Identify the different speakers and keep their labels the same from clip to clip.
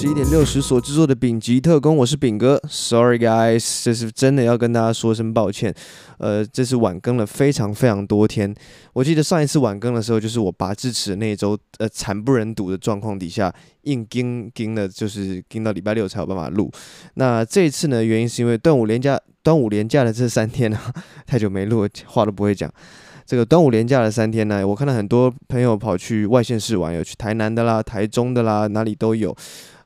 Speaker 1: 十一点六十所制作的丙级特工，我是丙哥。Sorry guys，这是真的要跟大家说声抱歉。呃，这次晚更了非常非常多天。我记得上一次晚更的时候，就是我拔智齿那一周，呃，惨不忍睹的状况底下，硬撑撑了，就是盯到礼拜六才有办法录。那这一次呢，原因是因为端午连假，端午连假的这三天啊，太久没录，话都不会讲。这个端午连假的三天呢，我看到很多朋友跑去外县市玩，有去台南的啦、台中的啦，哪里都有。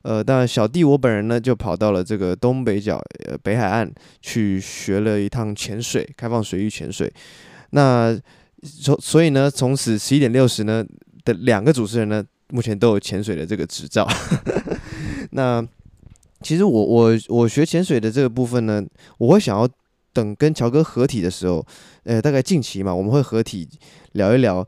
Speaker 1: 呃，当然小弟我本人呢，就跑到了这个东北角呃北海岸去学了一趟潜水，开放水域潜水。那所所以呢，从此十一点六十呢的两个主持人呢，目前都有潜水的这个执照。那其实我我我学潜水的这个部分呢，我会想要。等跟乔哥合体的时候，呃，大概近期嘛，我们会合体聊一聊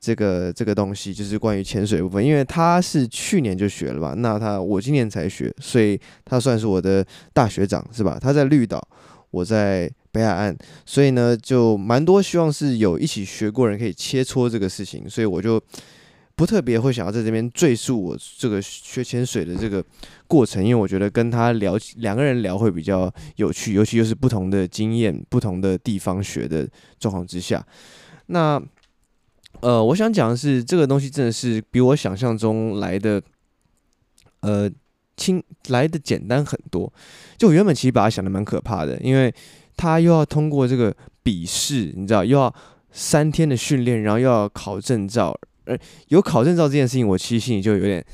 Speaker 1: 这个这个东西，就是关于潜水部分。因为他是去年就学了吧，那他我今年才学，所以他算是我的大学长，是吧？他在绿岛，我在北海岸，所以呢，就蛮多希望是有一起学过人可以切磋这个事情，所以我就。不特别会想要在这边赘述我这个学潜水的这个过程，因为我觉得跟他聊两个人聊会比较有趣，尤其又是不同的经验、不同的地方学的状况之下。那呃，我想讲的是，这个东西真的是比我想象中来的呃轻来的简单很多。就我原本其实把它想的蛮可怕的，因为他又要通过这个笔试，你知道，又要三天的训练，然后又要考证照。呃，有考证照这件事情，我其实心里就有点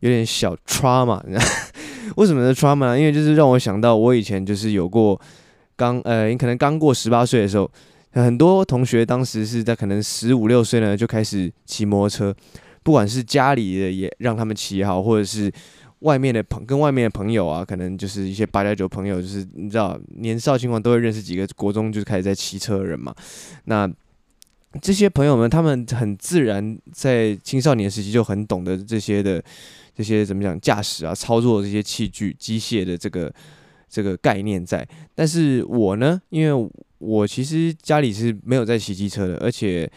Speaker 1: 有点小 trauma，你知道 为什么是 trauma？因为就是让我想到我以前就是有过刚呃，你可能刚过十八岁的时候，很多同学当时是在可能十五六岁呢就开始骑摩托车，不管是家里的也让他们骑也好，或者是外面的朋跟外面的朋友啊，可能就是一些八加九朋友，就是你知道年少轻狂都会认识几个国中就开始在骑车的人嘛，那。这些朋友们，他们很自然在青少年时期就很懂得这些的这些怎么讲驾驶啊、操作这些器具、机械的这个这个概念在。但是我呢，因为我其实家里是没有在骑机车的，而且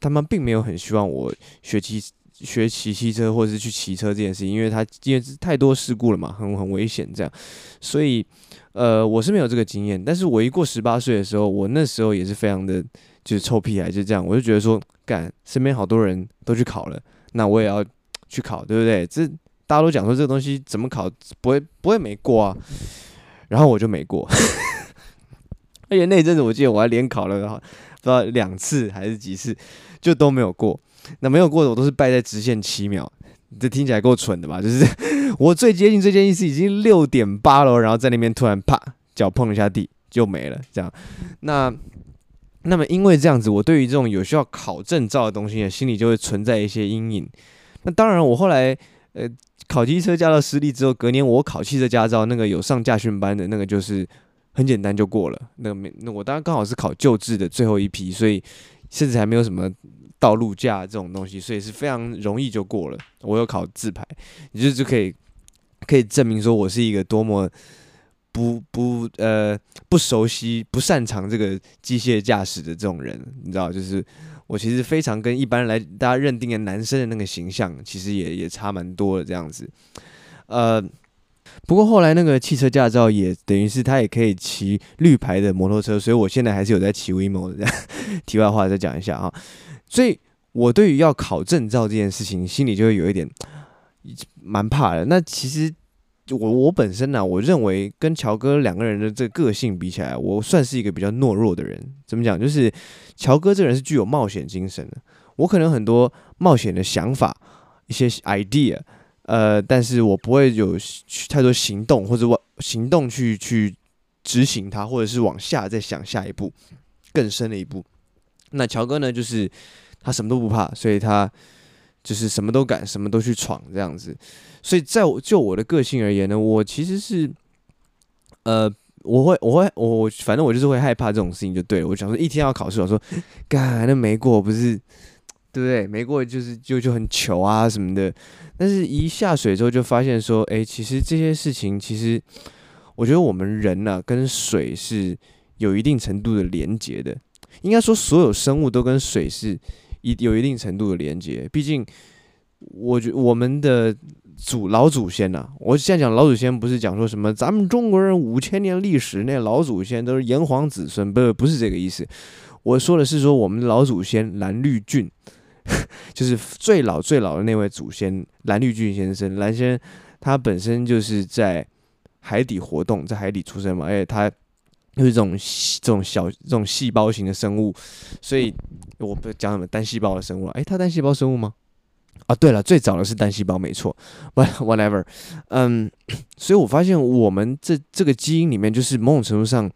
Speaker 1: 他们并没有很希望我学骑学骑机车或者是去骑车这件事情，因为他因为太多事故了嘛，很很危险这样，所以呃我是没有这个经验。但是我一过十八岁的时候，我那时候也是非常的。就是臭屁孩，就这样，我就觉得说，干，身边好多人都去考了，那我也要去考，对不对？这大家都讲说这个东西怎么考不会不会没过啊，然后我就没过，而且那阵子我记得我还连考了，不知道两次还是几次，就都没有过。那没有过的我都是败在直线七秒，这听起来够蠢的吧？就是我最接近最接近是已经六点八了，然后在那边突然啪脚碰一下地就没了，这样那。那么，因为这样子，我对于这种有需要考证照的东西，心里就会存在一些阴影。那当然，我后来呃考机车驾照失利之后，隔年我考汽车驾照，那个有上驾训班的那个就是很简单就过了。那个没，那我当然刚好是考旧制的最后一批，所以甚至还没有什么道路驾这种东西，所以是非常容易就过了。我有考自排，你就就可以可以证明说我是一个多么。不不呃不熟悉不擅长这个机械驾驶的这种人，你知道，就是我其实非常跟一般来大家认定的男生的那个形象，其实也也差蛮多的这样子。呃，不过后来那个汽车驾照也等于是他也可以骑绿牌的摩托车，所以我现在还是有在骑 WeMo 的。题外话再讲一下哈，所以我对于要考证照这件事情，心里就会有一点蛮怕的。那其实。我我本身呢、我认为跟乔哥两个人的这个个性比起来，我算是一个比较懦弱的人。怎么讲？就是乔哥这人是具有冒险精神的，我可能很多冒险的想法，一些 idea，呃，但是我不会有太多行动或者往行动去去执行它，或者是往下再想下一步更深的一步。那乔哥呢，就是他什么都不怕，所以他。就是什么都敢，什么都去闯这样子，所以在我就我的个性而言呢，我其实是，呃，我会，我会，我反正我就是会害怕这种事情就对了。我想说一天要考试，我说，干那没过不是，对不对？没过就是就就很糗啊什么的。但是一下水之后就发现说，哎，其实这些事情其实，我觉得我们人呢、跟水是有一定程度的连结的。应该说所有生物都跟水是。一有一定程度的连接，毕竟我觉我们的祖老祖先呐、我现在讲老祖先不是讲说什么咱们中国人五千年历史那老祖先都是炎黄子孙，不不是这个意思。我说的是说我们老祖先蓝绿郡，就是最老最老的那位祖先蓝绿郡先生。蓝先生他本身就是在海底活动，在海底出生嘛，而且他就是这种这种小这种细胞型的生物，所以我不讲什么单细胞的生物了。诶，它单细胞生物吗？啊，对了，最早的是单细胞，没错。But whatever，嗯，所以我发现我们这这个基因里面，就是某种程度上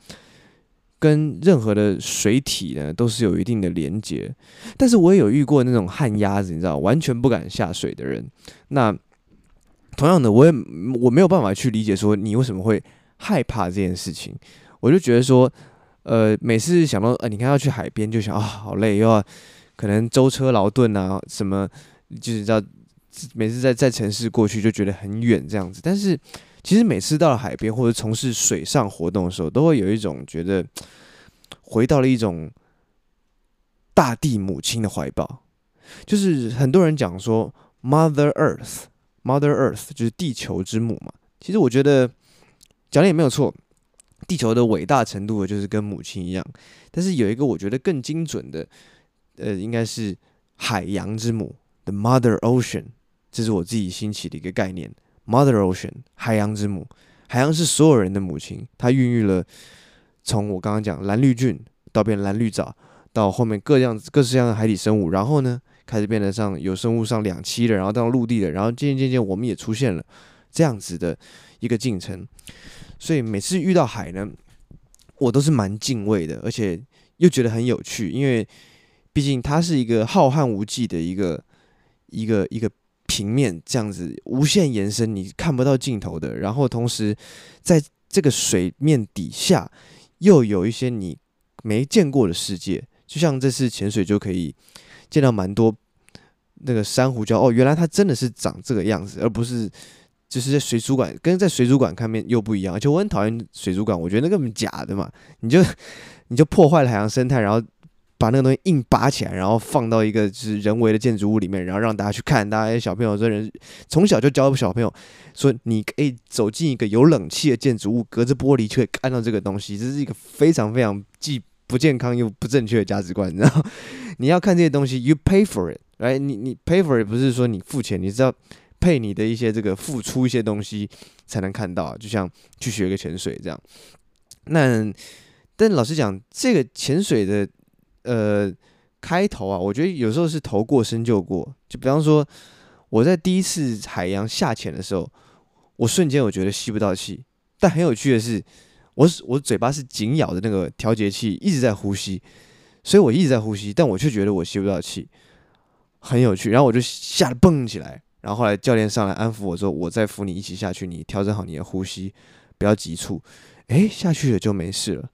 Speaker 1: 跟任何的水体呢，都是有一定的连接。但是我也有遇过那种旱鸭子，你知道，完全不敢下水的人。那同样的，我也我没有办法去理解说你为什么会害怕这件事情。我就觉得说，呃，每次想到，呃，你看要去海边，就想啊，好累，又要可能舟车劳顿啊，什么。就是知道，每次在在城市过去就觉得很远这样子，但是其实每次到了海边或者从事水上活动的时候，都会有一种觉得回到了一种大地母亲的怀抱。就是很多人讲说 Mother Earth，Mother Earth 就是地球之母嘛。其实我觉得讲的也没有错，地球的伟大程度就是跟母亲一样。但是有一个我觉得更精准的，呃，应该是海洋之母。The Mother Ocean，这是我自己兴起的一个概念。Mother Ocean，海洋之母，海洋是所有人的母亲。它孕育了从我刚刚讲蓝绿菌到变蓝绿藻，到后面各样各式各样的海底生物，然后呢，开始变得上有生物上两栖的，然后到陆地的，然后渐渐渐渐我们也出现了这样子的一个进程。所以每次遇到海呢，我都是蛮敬畏的，而且又觉得很有趣，因为毕竟它是一个浩瀚无际的一个。一个一个平面这样子无限延伸，你看不到尽头的。然后同时，在这个水面底下，又有一些你没见过的世界。就像这次潜水就可以见到蛮多那个珊瑚礁哦，原来它真的是长这个样子，而不是就是在水族馆跟在水族馆看面又不一样。而且我很讨厌水族馆，我觉得那根本假的嘛，你就你就破坏了海洋生态，然后。把那个东西硬拔起来，然后放到一个就是人为的建筑物里面，然后让大家去看。大家小朋友这人从小就教小朋友说，你可以走进一个有冷气的建筑物，隔着玻璃却看到这个东西。这是一个非常非常既不健康又不正确的价值观。你知道 你要看这些东西，you pay for it，来、你你 pay for it 不是说你付钱，你知道配你的一些这个付出一些东西才能看到。就像去学个潜水这样。那但老实讲，这个潜水的。呃，开头啊，我觉得有时候是头过身就过。就比方说，我在第一次海洋下潜的时候，我瞬间我觉得吸不到气。但很有趣的是，我我嘴巴是紧咬的那个调节器，一直在呼吸，所以我一直在呼吸，但我却觉得我吸不到气，很有趣。然后我就吓得蹦起来，然后后来教练上来安抚我说：“我再扶你一起下去，你调整好你的呼吸，不要急促。”诶，下去了就没事了。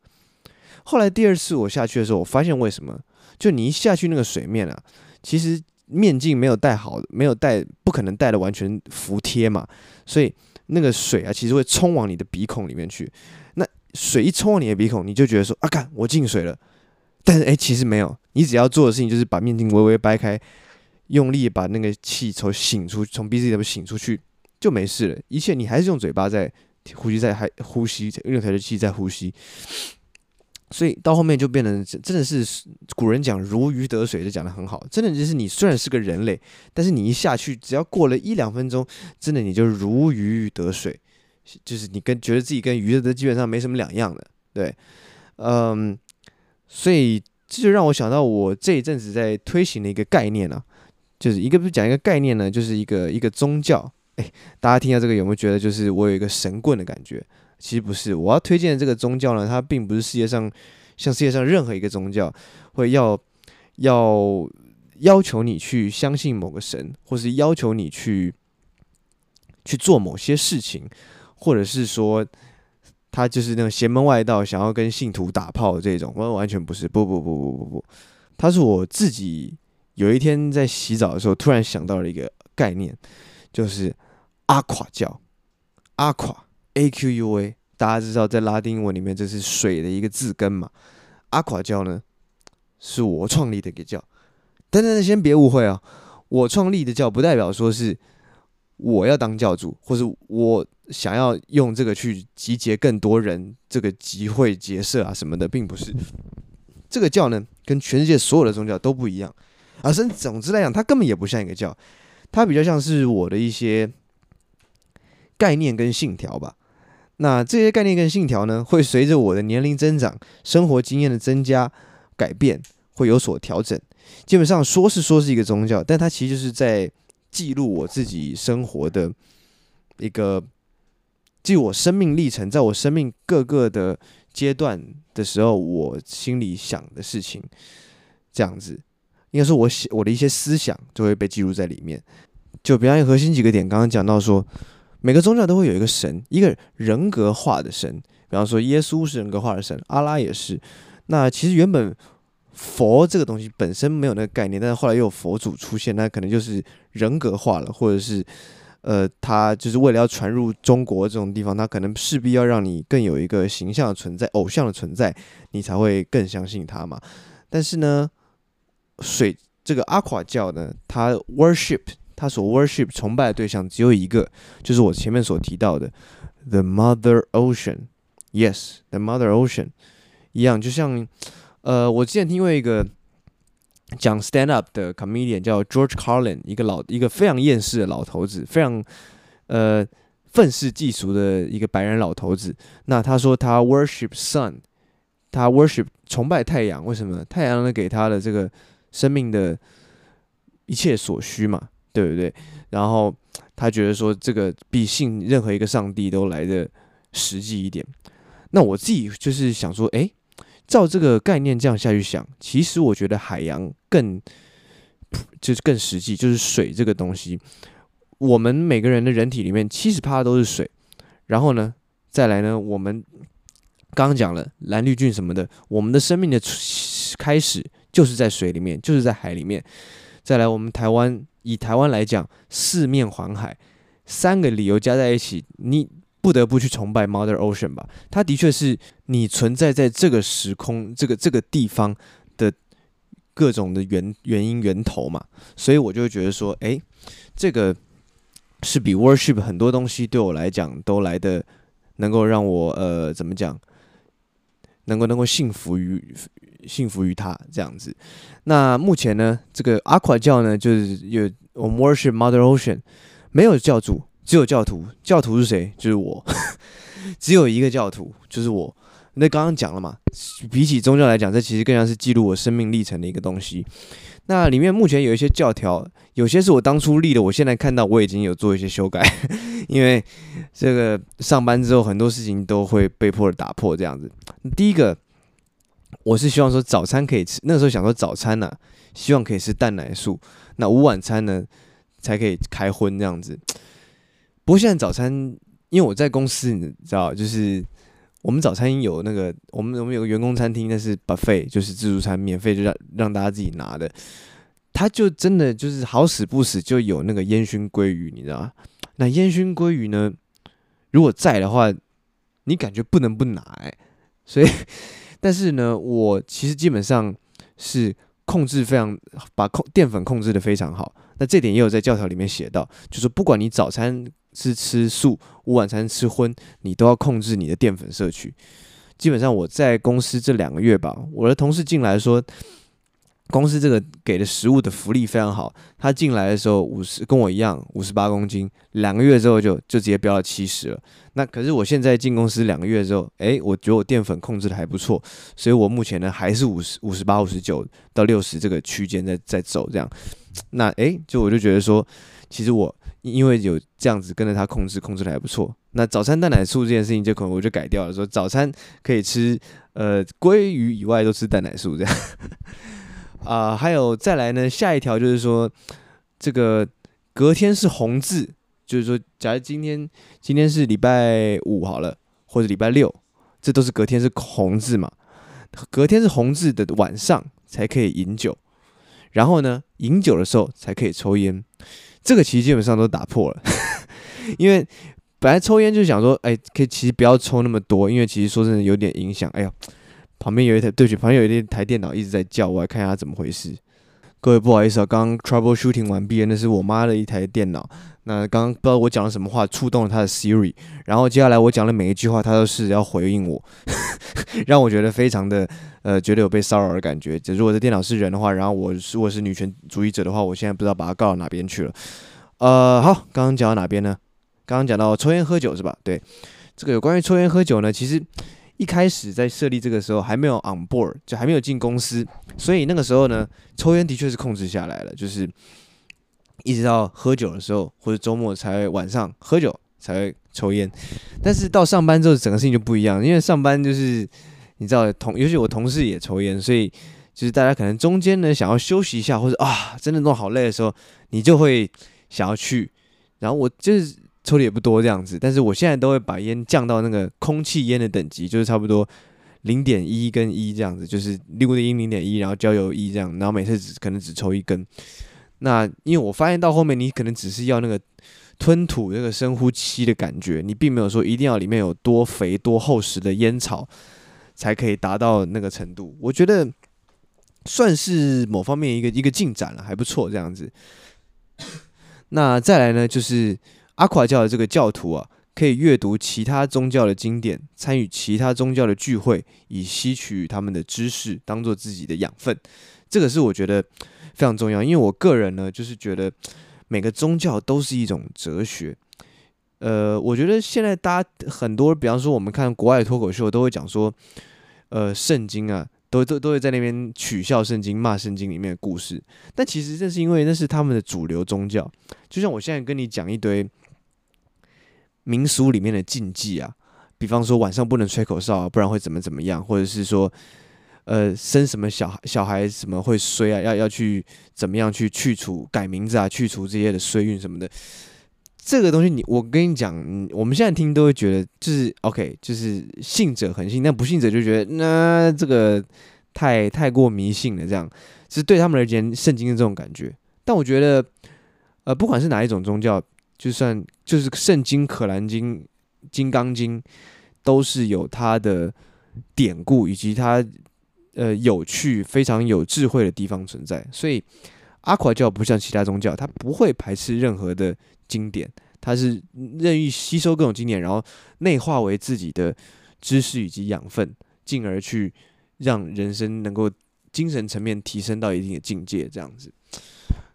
Speaker 1: 后来第二次我下去的时候，我发现为什么？就你一下去那个水面啊，其实面镜没有戴好，没有戴，不可能戴的完全服帖嘛，所以那个水啊，其实会冲往你的鼻孔里面去。那水一冲往你的鼻孔，你就觉得说啊，干，我进水了。但是诶，其实没有，你只要做的事情就是把面镜微微掰开，用力把那个气从擤出，从鼻子里头擤出去，就没事了。一切你还是用嘴巴在呼吸，在还呼吸，用调节器在呼吸。所以到后面就变成真的是古人讲如鱼得水，就讲的很好。真的就是你虽然是个人类，但是你一下去，只要过了一两分钟，真的你就如鱼得水，就是你跟觉得自己跟鱼的基本上没什么两样的。对，嗯，所以这就让我想到我这一阵子在推行的一个概念啊，就是一个不是讲一个概念呢，就是一个一个宗教。哎，大家听到这个有没有觉得就是我有一个神棍的感觉？其实不是，我要推荐的这个宗教呢，它并不是世界上像世界上任何一个宗教会要要要求你去相信某个神，或是要求你去去做某些事情，或者是说他就是那种邪门外道，想要跟信徒打炮这种，完完全不是，不不不不不不，他是我自己有一天在洗澡的时候突然想到了一个概念，就是阿垮教，阿垮。A Q U A，大家知道在拉丁文里面这是水的一个字根嘛？阿垮教呢，是我创立的一个教。等等，先别误会啊，我创立的教不代表说是我要当教主，或是我想要用这个去集结更多人，这个集会结社啊什么的，并不是。这个教呢，跟全世界所有的宗教都不一样，而是总之来讲，它根本也不像一个教，它比较像是我的一些概念跟信条吧。那这些概念跟信条呢，会随着我的年龄增长、生活经验的增加、改变，会有所调整。基本上说是说是一个宗教，但它其实就是在记录我自己生活的一个，记我生命历程，在我生命各个的阶段的时候，我心里想的事情，这样子，应该说我写我的一些思想就会被记录在里面。就比方核心几个点，刚刚讲到说。每个宗教都会有一个神，一个人格化的神。比方说，耶稣是人格化的神，阿拉也是。那其实原本佛这个东西本身没有那个概念，但是后来又有佛祖出现，那可能就是人格化了，或者是呃，他就是为了要传入中国这种地方，他可能势必要让你更有一个形象的存在，偶像的存在，你才会更相信他嘛。但是呢，水这个阿垮教呢，他 worship。他所 worship 崇拜的对象只有一个，就是我前面所提到的 the Mother Ocean。Yes，the Mother Ocean 一样，就像呃，我之前听过一个讲 stand up 的 comedian 叫 George Carlin，一个老一个非常厌世的老头子，非常呃愤世嫉俗的一个白人老头子。那他说他 worship sun，他 worship 崇拜太阳，为什么？太阳呢给他的这个生命的一切所需嘛。对不对？然后他觉得说，这个比信任何一个上帝都来的实际一点。那我自己就是想说，诶，照这个概念这样下去想，其实我觉得海洋更就是更实际，就是水这个东西。我们每个人的人体里面七十趴都是水，然后呢，再来呢，我们刚刚讲了蓝绿菌什么的，我们的生命的开始就是在水里面，就是在海里面。再来，我们台湾。以台湾来讲，四面环海，三个理由加在一起，你不得不去崇拜 Mother Ocean 吧？它的确是你存在在这个时空、这个这个地方的各种的原原因源头嘛。所以我就觉得说，诶，这个是比 Worship 很多东西对我来讲都来的能够让我呃怎么讲，能够能够信服于。信服于他这样子，那目前呢，这个阿垮教呢，就是有我们 worship Mother Ocean，没有教主，只有教徒。教徒是谁？就是我，只有一个教徒，就是我。那刚刚讲了嘛，比起宗教来讲，这其实更像是记录我生命历程的一个东西。那里面目前有一些教条，有些是我当初立的，我现在看到我已经有做一些修改，因为这个上班之后很多事情都会被迫的打破这样子。第一个。我是希望说早餐可以吃，那时候想说早餐呢、啊，希望可以吃蛋奶素。那午晚餐呢，才可以开荤这样子。不过现在早餐，因为我在公司，你知道，就是我们早餐有那个，我们我们有个员工餐厅，那是 buffet，就是自助餐，免费就让让大家自己拿的。他就真的就是好死不死就有那个烟熏鲑鱼，你知道吗？那烟熏鲑鱼呢，如果在的话，你感觉不能不拿哎、欸，所以。但是呢，我其实基本上是控制非常把控淀粉控制的非常好。那这点也有在教条里面写到，就是不管你早餐是吃素，午晚餐吃荤，你都要控制你的淀粉摄取。基本上我在公司这两个月吧，我的同事进来说。公司这个给的食物的福利非常好，他进来的时候五十跟我一样五十八公斤，两个月之后就就直接飙到七十了。那可是我现在进公司两个月之后，诶，我觉得我淀粉控制的还不错，所以我目前呢还是五十五十八五十九到六十这个区间在在走这样。那诶，就我就觉得说，其实我因为有这样子跟着他控制，控制的还不错。那早餐蛋奶素这件事情就可能我就改掉了，说早餐可以吃呃鲑鱼以外都吃蛋奶素这样。啊、还有再来呢，下一条就是说，这个隔天是红字，就是说，假如今天今天是礼拜五好了，或者礼拜六，这都是隔天是红字嘛。隔天是红字的晚上才可以饮酒，然后呢，饮酒的时候才可以抽烟。这个其实基本上都打破了，因为本来抽烟就想说，哎，可以其实不要抽那么多，因为其实说真的有点影响。哎呀。旁边有一台，对不起，旁边有一台电脑一直在叫，我来看一下怎么回事。各位不好意思啊，刚刚 trouble shooting 完毕，那是我妈的一台电脑，那刚刚不知道我讲了什么话触动了他的 Siri，然后接下来我讲的每一句话，他都是要回应我，让我觉得非常的呃，觉得有被骚扰的感觉。就如果这电脑是人的话，然后我如果是女权主义者的话，我现在不知道把它告到哪边去了。呃，好，刚刚讲到哪边呢？刚刚讲到抽烟喝酒是吧？对，这个有关于抽烟喝酒呢，其实一开始在设立这个时候还没有 on board，就还没有进公司，所以那个时候呢，抽烟的确是控制下来了，就是。一直到喝酒的时候，或者周末才晚上喝酒才会抽烟，但是到上班之后，整个事情就不一样。因为上班就是你知道同，尤其我同事也抽烟，所以就是大家可能中间呢想要休息一下，或者啊真的弄好累的时候，你就会想要去。然后我就是抽的也不多这样子，但是我现在都会把烟降到那个空气烟的等级，就是差不多零点一跟一这样子，就是尼古丁零点一，然后焦油一这样，然后每次只可能只抽一根。那因为我发现到后面，你可能只是要那个吞吐那个深呼吸的感觉，你并没有说一定要里面有多肥多厚实的烟草才可以达到那个程度。我觉得算是某方面一个一个进展了，还不错这样子。那再来呢，就是阿垮教的这个教徒啊，可以阅读其他宗教的经典，参与其他宗教的聚会，以吸取他们的知识，当做自己的养分。这个是我觉得。非常重要，因为我个人呢，就是觉得每个宗教都是一种哲学。呃，我觉得现在大家很多，比方说我们看国外脱口秀，都会讲说，呃，圣经啊，都都都会在那边取笑圣经、骂圣经里面的故事。但其实这是因为那是他们的主流宗教。就像我现在跟你讲一堆民俗里面的禁忌啊，比方说晚上不能吹口哨啊，不然会怎么怎么样，或者是说。呃，生什么小孩，小孩什么会衰啊？要要去怎么样去去除改名字啊？去除这些的衰运什么的，这个东西你我跟你讲，我们现在听都会觉得就是 OK，就是信者恒信，但不信者就觉得那这个太太过迷信了，这样是对他们而言，圣经的这种感觉。但我觉得，呃，不管是哪一种宗教，就算就是圣经、可兰经、金刚经，都是有它的典故以及它。呃，有趣、非常有智慧的地方存在，所以阿垮教不像其他宗教，它不会排斥任何的经典，它是任意吸收各种经典，然后内化为自己的知识以及养分，进而去让人生能够精神层面提升到一定的境界，这样子。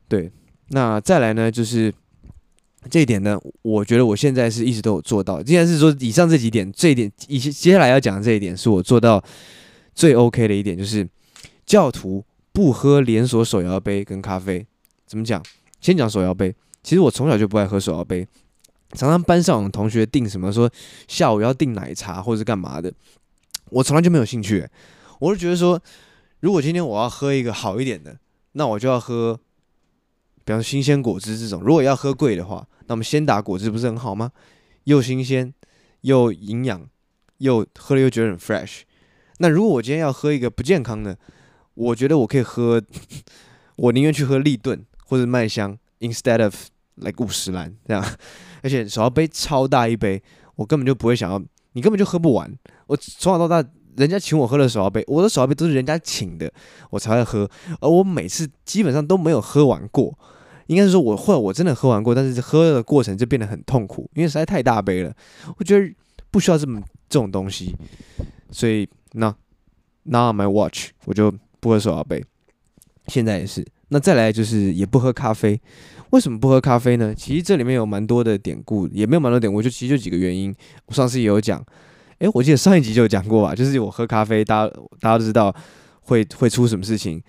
Speaker 1: 对，那再来呢，就是这一点呢，我觉得我现在是一直都有做到。既然是说以上这几点，这一点以接下来要讲的这一点，是我做到。最 OK 的一点就是，教徒不喝连锁手摇杯跟咖啡。怎么讲？先讲手摇杯。其实我从小就不爱喝手摇杯，常常班上同学订什么说下午要订奶茶或者是干嘛的，我从来就没有兴趣。我是觉得说，如果今天我要喝一个好一点的，那我就要喝，比方说新鲜果汁这种。如果要喝贵的话，那么鲜打果汁不是很好吗？又新鲜又营养，又喝了又觉得很 fresh。那如果我今天要喝一个不健康的，我觉得我可以喝，我宁愿去喝立顿或者麦香，instead of like 五十岚这样。而且手摇杯超大一杯，我根本就不会想要，你根本就喝不完。我从小到大，人家请我喝的手摇杯，我的手摇杯都是人家请的，我才会喝。而我每次基本上都没有喝完过，应该是说我或者我真的喝完过，但是喝的过程就变得很痛苦，因为实在太大杯了。我觉得不需要这么这种东西，所以。那，Now my watch，我就不喝手摇杯，现在也是。那再来就是也不喝咖啡，为什么不喝咖啡呢？其实这里面有蛮多的典故，也没有蛮多典故，就其实就几个原因。我上次也有讲，诶，我记得上一集就有讲过吧，就是我喝咖啡，大家大家都知道会会出什么事情，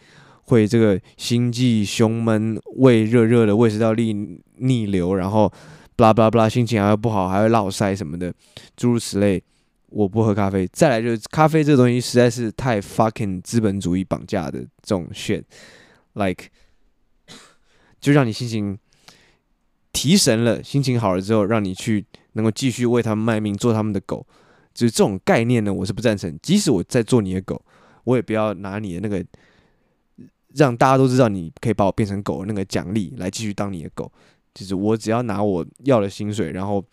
Speaker 1: 会这个心悸、胸闷、胃热热的、胃食道逆逆流，然后巴拉巴拉巴拉，心情还会不好，还会落腮什么的，诸如此类。我不喝咖啡，再来就是咖啡这个东西实在是太 fucking 资本主义绑架的这种 shit，like 就让你心情提神了，心情好了之后，让你去能够继续为他们卖命，做他们的狗，就是这种概念呢，我是不赞成。即使我在做你的狗，我也不要拿你的那个让大家都知道你可以把我变成狗的那个奖励来继续当你的狗，就是我只要拿我要的薪水，然后。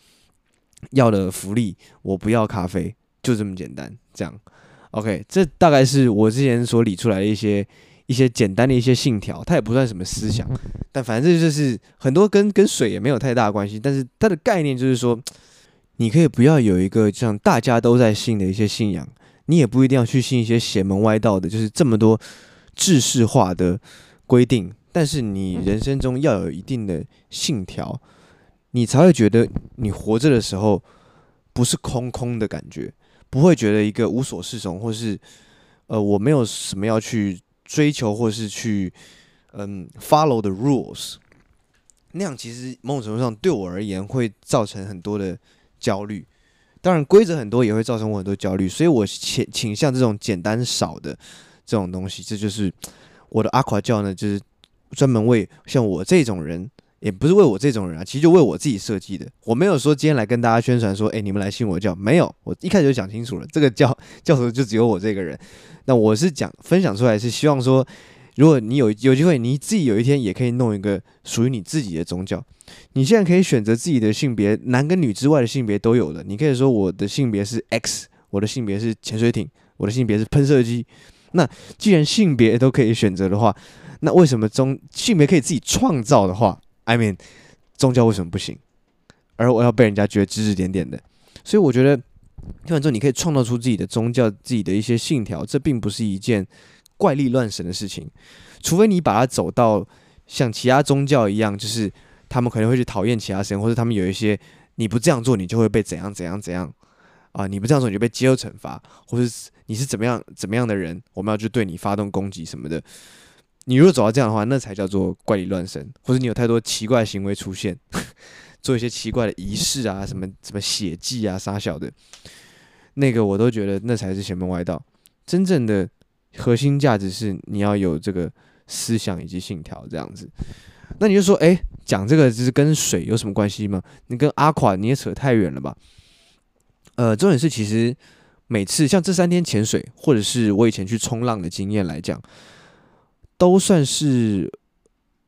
Speaker 1: 要的福利，我不要咖啡，就这么简单。这样，OK，这大概是我之前所理出来的一些一些简单的一些信条，它也不算什么思想，但反正就是很多跟跟水也没有太大关系。但是它的概念就是说，你可以不要有一个像大家都在信的一些信仰，你也不一定要去信一些邪门歪道的，就是这么多制式化的规定。但是你人生中要有一定的信条，你才会觉得你活着的时候不是空空的感觉，不会觉得一个无所适从，或是呃我没有什么要去。追求或是去嗯 follow the rules，那样其实某种程度上对我而言会造成很多的焦虑。当然规则很多也会造成我很多焦虑，所以我倾倾向这种简单少的这种东西。这就是我的阿垮教呢，就是专门为像我这种人。也不是为我这种人啊，其实就为我自己设计的。我没有说今天来跟大家宣传说，哎，你们来信我教，没有。我一开始就讲清楚了，这个教教头就只有我这个人。那我是讲分享出来，是希望说，如果你有有机会，你自己有一天也可以弄一个属于你自己的宗教。你现在可以选择自己的性别，男跟女之外的性别都有的。你可以说我的性别是 X，我的性别是潜水艇，我的性别是喷射机。那既然性别都可以选择的话，那为什么中性别可以自己创造的话？I mean，宗教为什么不行？而我要被人家觉得指指点点的，所以我觉得，听完之后你可以创造出自己的宗教、自己的一些信条，这并不是一件怪力乱神的事情。除非你把它走到像其他宗教一样，就是他们可能会去讨厌其他神，或者他们有一些你不这样做，你就会被怎样怎样怎样啊！你不这样做，你就被接受惩罚，或者你是怎么样怎么样的人，我们要去对你发动攻击什么的。你如果走到这样的话，那才叫做怪力乱神，或者你有太多奇怪行为出现，做一些奇怪的仪式啊，什么什么血祭啊，杀小的，那个我都觉得那才是邪门歪道。真正的核心价值是你要有这个思想以及信条这样子。那你就说，哎、讲这个就是跟水有什么关系吗？你跟阿垮你也扯太远了吧？呃，重点是其实每次像这三天潜水，或者是我以前去冲浪的经验来讲。都算是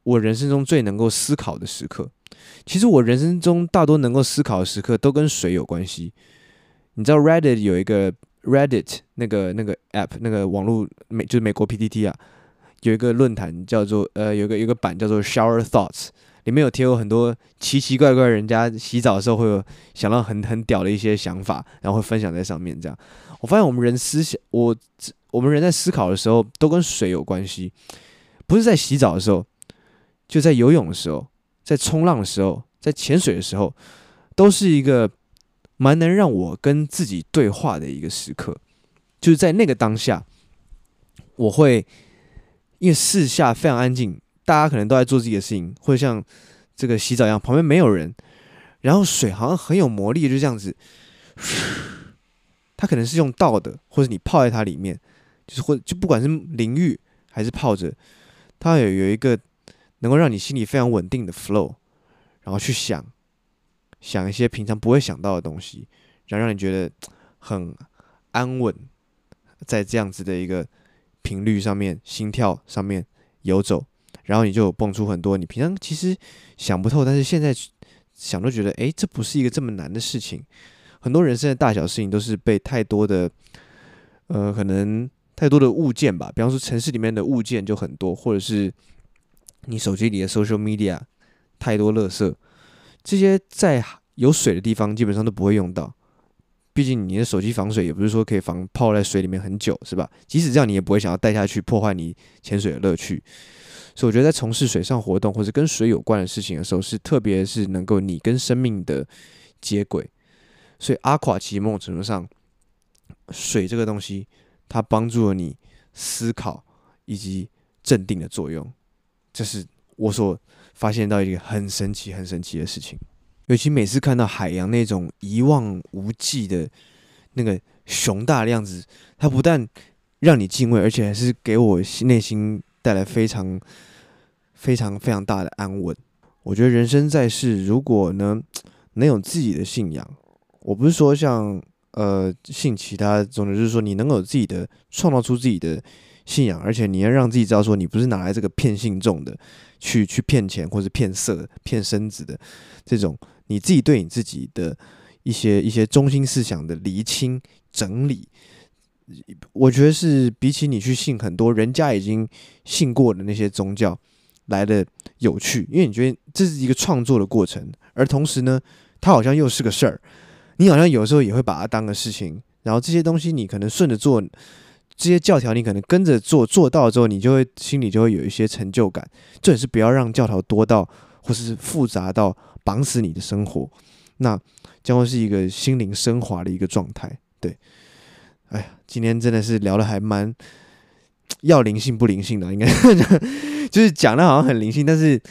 Speaker 1: 我人生中最能够思考的时刻。其实我人生中大多能够思考的时刻都跟水有关系。你知道 Reddit 有一个 Reddit 那个那个 app 那个网络美就是美国 PTT 啊，有一个论坛叫做呃有个有个版叫做 Shower Thoughts，里面有贴有很多奇奇怪怪人家洗澡的时候会有想到很很屌的一些想法，然后会分享在上面。这样我发现我们人思想我。我们人在思考的时候，都跟水有关系，不是在洗澡的时候，就在游泳的时候，在冲浪的时候，在潜水的时候，都是一个蛮能让我跟自己对话的一个时刻。就是在那个当下，我会因为四下非常安静，大家可能都在做自己的事情，或者像这个洗澡一样，旁边没有人，然后水好像很有魔力，就这样子，它可能是用倒的，或者你泡在它里面。就是或就不管是淋浴还是泡着，它有有一个能够让你心里非常稳定的 flow，然后去想想一些平常不会想到的东西，然后让你觉得很安稳，在这样子的一个频率上面、心跳上面游走，然后你就蹦出很多你平常其实想不透，但是现在想都觉得，诶，这不是一个这么难的事情。很多人生的大小事情都是被太多的，呃，可能。太多的物件吧，比方说城市里面的物件就很多，或者是你手机里的 social media 太多垃圾，这些在有水的地方基本上都不会用到。毕竟你的手机防水也不是说可以防泡在水里面很久，是吧？即使这样，你也不会想要带下去破坏你潜水的乐趣。所以我觉得在从事水上活动或者跟水有关的事情的时候，是特别是能够你跟生命的接轨。所以阿垮其实某种程度上，水这个东西。它帮助了你思考以及镇定的作用，这是我所发现到一个很神奇、很神奇的事情。尤其每次看到海洋那种一望无际的那个熊大的样子，它不但让你敬畏，而且还是给我内心带来非常、非常、非常大的安稳。我觉得人生在世，如果呢能有自己的信仰，我不是说像。呃，信其他，总之就是说，你能够有自己的创造出自己的信仰，而且你要让自己知道，说你不是拿来这个骗信众的，去去骗钱或者骗色、骗身子的这种，你自己对你自己的一些一些中心思想的厘清整理，我觉得是比起你去信很多人家已经信过的那些宗教来的有趣，因为你觉得这是一个创作的过程，而同时呢，它好像又是个事儿，你好像有时候也会把它当个事情，然后这些东西你可能顺着做，这些教条你可能跟着做，做到之后你就会心里就会有一些成就感。这也是不要让教条多到或是复杂到绑死你的生活，那将会是一个心灵升华的一个状态。对，哎呀，今天真的是聊得还蛮 要灵性不灵性的，应该就是讲的好像很灵性，但是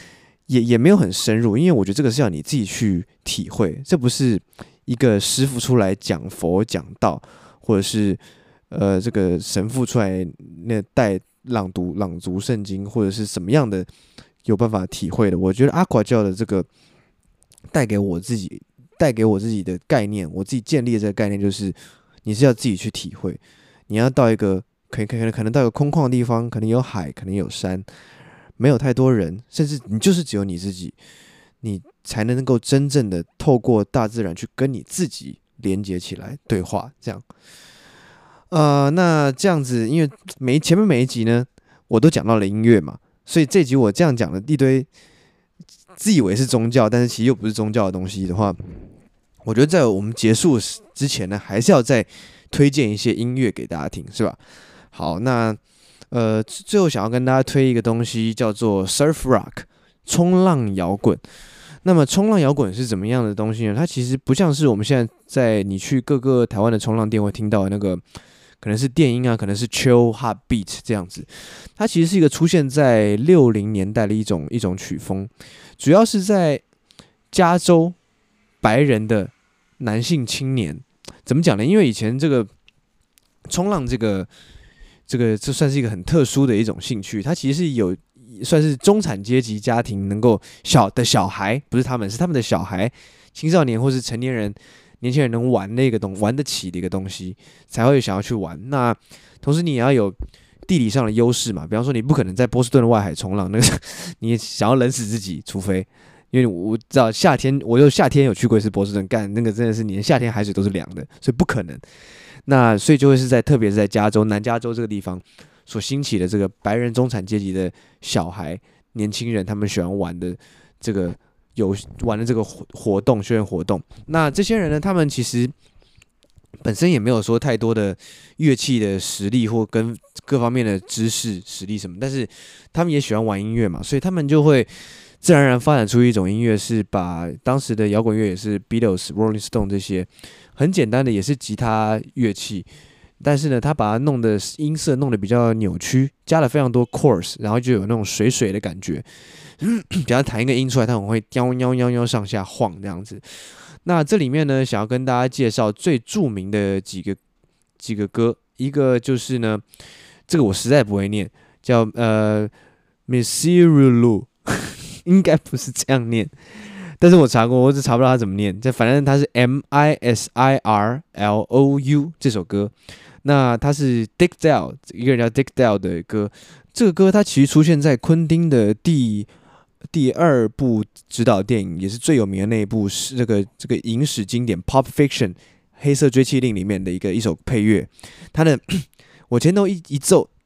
Speaker 1: 也也没有很深入，因为我觉得这个是要你自己去体会，这不是一个师傅出来讲佛讲道，或者是呃这个神父出来那带朗读朗读圣经，或者是什么样的有办法体会的。我觉得阿垮教的这个带给我自己带给我自己的概念，我自己建立的这个概念就是。你是要自己去体会，你要到一个可以可能可能到一个空旷的地方，可能有海，可能有山，没有太多人，甚至你就是只有你自己，你才能够真正的透过大自然去跟你自己连接起来对话。这样，呃，那这样子，因为每前面每一集呢，我都讲到了音乐嘛，所以这集我这样讲了一堆自以为是宗教，但是其实又不是宗教的东西的话。我觉得在我们结束之前呢，还是要再推荐一些音乐给大家听，是吧？好，那呃，最后想要跟大家推一个东西，叫做 Surf Rock，冲浪摇滚。那么冲浪摇滚是怎么样的东西呢？它其实不像是我们现在在你去各个台湾的冲浪店会听到的那个，可能是电音啊，可能是 Chill Hot Beat 这样子。它其实是一个出现在六零年代的一种一种曲风，主要是在加州。白人的男性青年怎么讲呢？因为以前这个冲浪，这个这个这算是一个很特殊的一种兴趣。它其实是有算是中产阶级家庭能够小的小孩，不是他们，是他们的小孩、青少年或是成年人、年轻人能玩那个东玩得起的一个东西，才会想要去玩。那同时你也要有地理上的优势嘛，比方说你不可能在波士顿的外海冲浪，那个你想要冷死自己，除非。因为我知道夏天，我就夏天有去过一次波士顿，干那个真的是连夏天海水都是凉的，所以不可能。那所以就会是在特别是在加州南加州这个地方所兴起的这个白人中产阶级的小孩、年轻人，他们喜欢玩的这个游玩的这个活活动、休闲活动。那这些人呢，他们其实本身也没有说太多的乐器的实力或跟各方面的知识实力什么，但是他们也喜欢玩音乐嘛，所以他们就会。自然而然发展出一种音乐，是把当时的摇滚乐也是 Beatles、Rolling Stone 这些很简单的，也是吉他乐器，但是呢，他把它弄的音色弄得比较扭曲，加了非常多 chorus，然后就有那种水水的感觉。嗯，比方弹一个音出来，它很会喵喵喵喵上下晃这样子。那这里面呢，想要跟大家介绍最著名的几个几个歌，一个就是呢，这个我实在不会念，叫呃 m i s s i r u l u 应该不是这样念，但是我查过，我只查不到它怎么念。这反正它是 M I S I R L O U 这首歌，那它是 Dick Dale 一个人叫 Dick Dale 的歌。这个歌它其实出现在昆汀的第第二部指导电影，也是最有名的那一部，是这个这个影史经典《Pop Fiction》黑色追妻令里面的一个一首配乐。它的 我前头一一奏。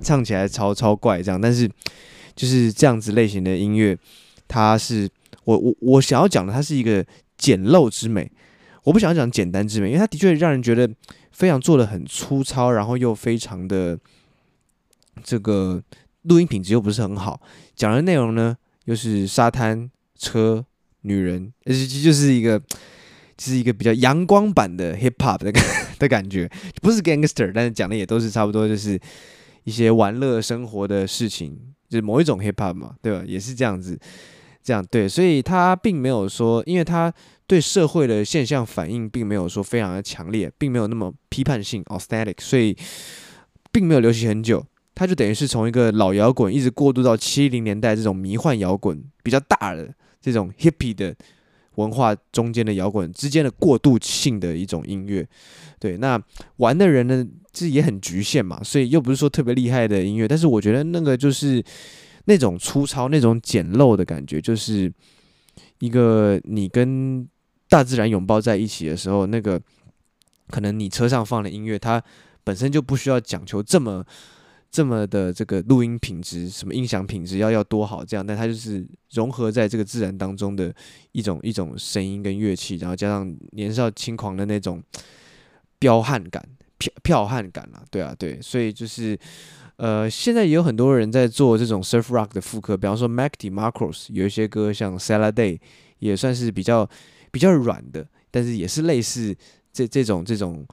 Speaker 1: 唱起来超超怪这样，但是就是这样子类型的音乐，它是我我我想要讲的，它是一个简陋之美，我不想要讲简单之美，因为它的确让人觉得非常做得很粗糙，然后又非常的这个录音品质又不是很好，讲的内容呢又是沙滩、车、女人，而且就是一个就。是一个比较阳光版的 hip hop 的 的感觉，不是 gangster，但是讲的也都是差不多，就是一些玩乐生活的事情，就是某一种 hip hop 嘛，对吧？也是这样子，这样对，所以他并没有说，因为他对社会的现象反应并没有说非常的强烈，并没有那么批判性 aesthetic，所以并没有流行很久，他就等于是从一个老摇滚一直过渡到七零年代这种迷幻摇滚比较大的这种 hippie 的文化中间的摇滚之间的过渡性的一种音乐。对，那玩的人呢，是也很局限嘛，所以又不是说特别厉害的音乐，但是我觉得那个就是那种粗糙、那种简陋的感觉，就是一个你跟大自然拥抱在一起的时候，那个可能你车上放的音乐，它本身就不需要讲求这么这么的这个录音品质，什么音响品质要要多好这样，但它就是融合在这个自然当中的一种一种声音跟乐器，然后加上年少轻狂的那种。彪悍感、漂漂悍感啊，对啊，对，所以就是，呃，现在也有很多人在做这种 surf rock 的复刻，比方说 Mac DeMarcos 有一些歌像 Saladay 也算是比较比较软的，但是也是类似这这种这种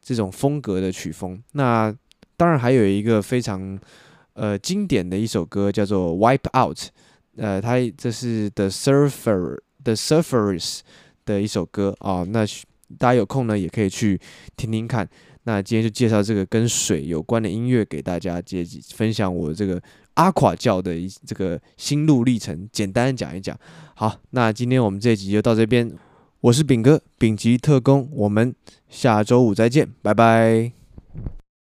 Speaker 1: 这种风格的曲风。那当然还有一个非常呃经典的一首歌叫做 Wipe Out，呃，它这是 The Surfer The Surfers 的一首歌啊，那。大家有空呢，也可以去听听看。那今天就介绍这个跟水有关的音乐给大家，接分享我这个阿垮教的一这个心路历程，简单讲一讲。好，那今天我们这一集就到这边。我是炳哥，丙级特工，我们下周五再见，拜拜。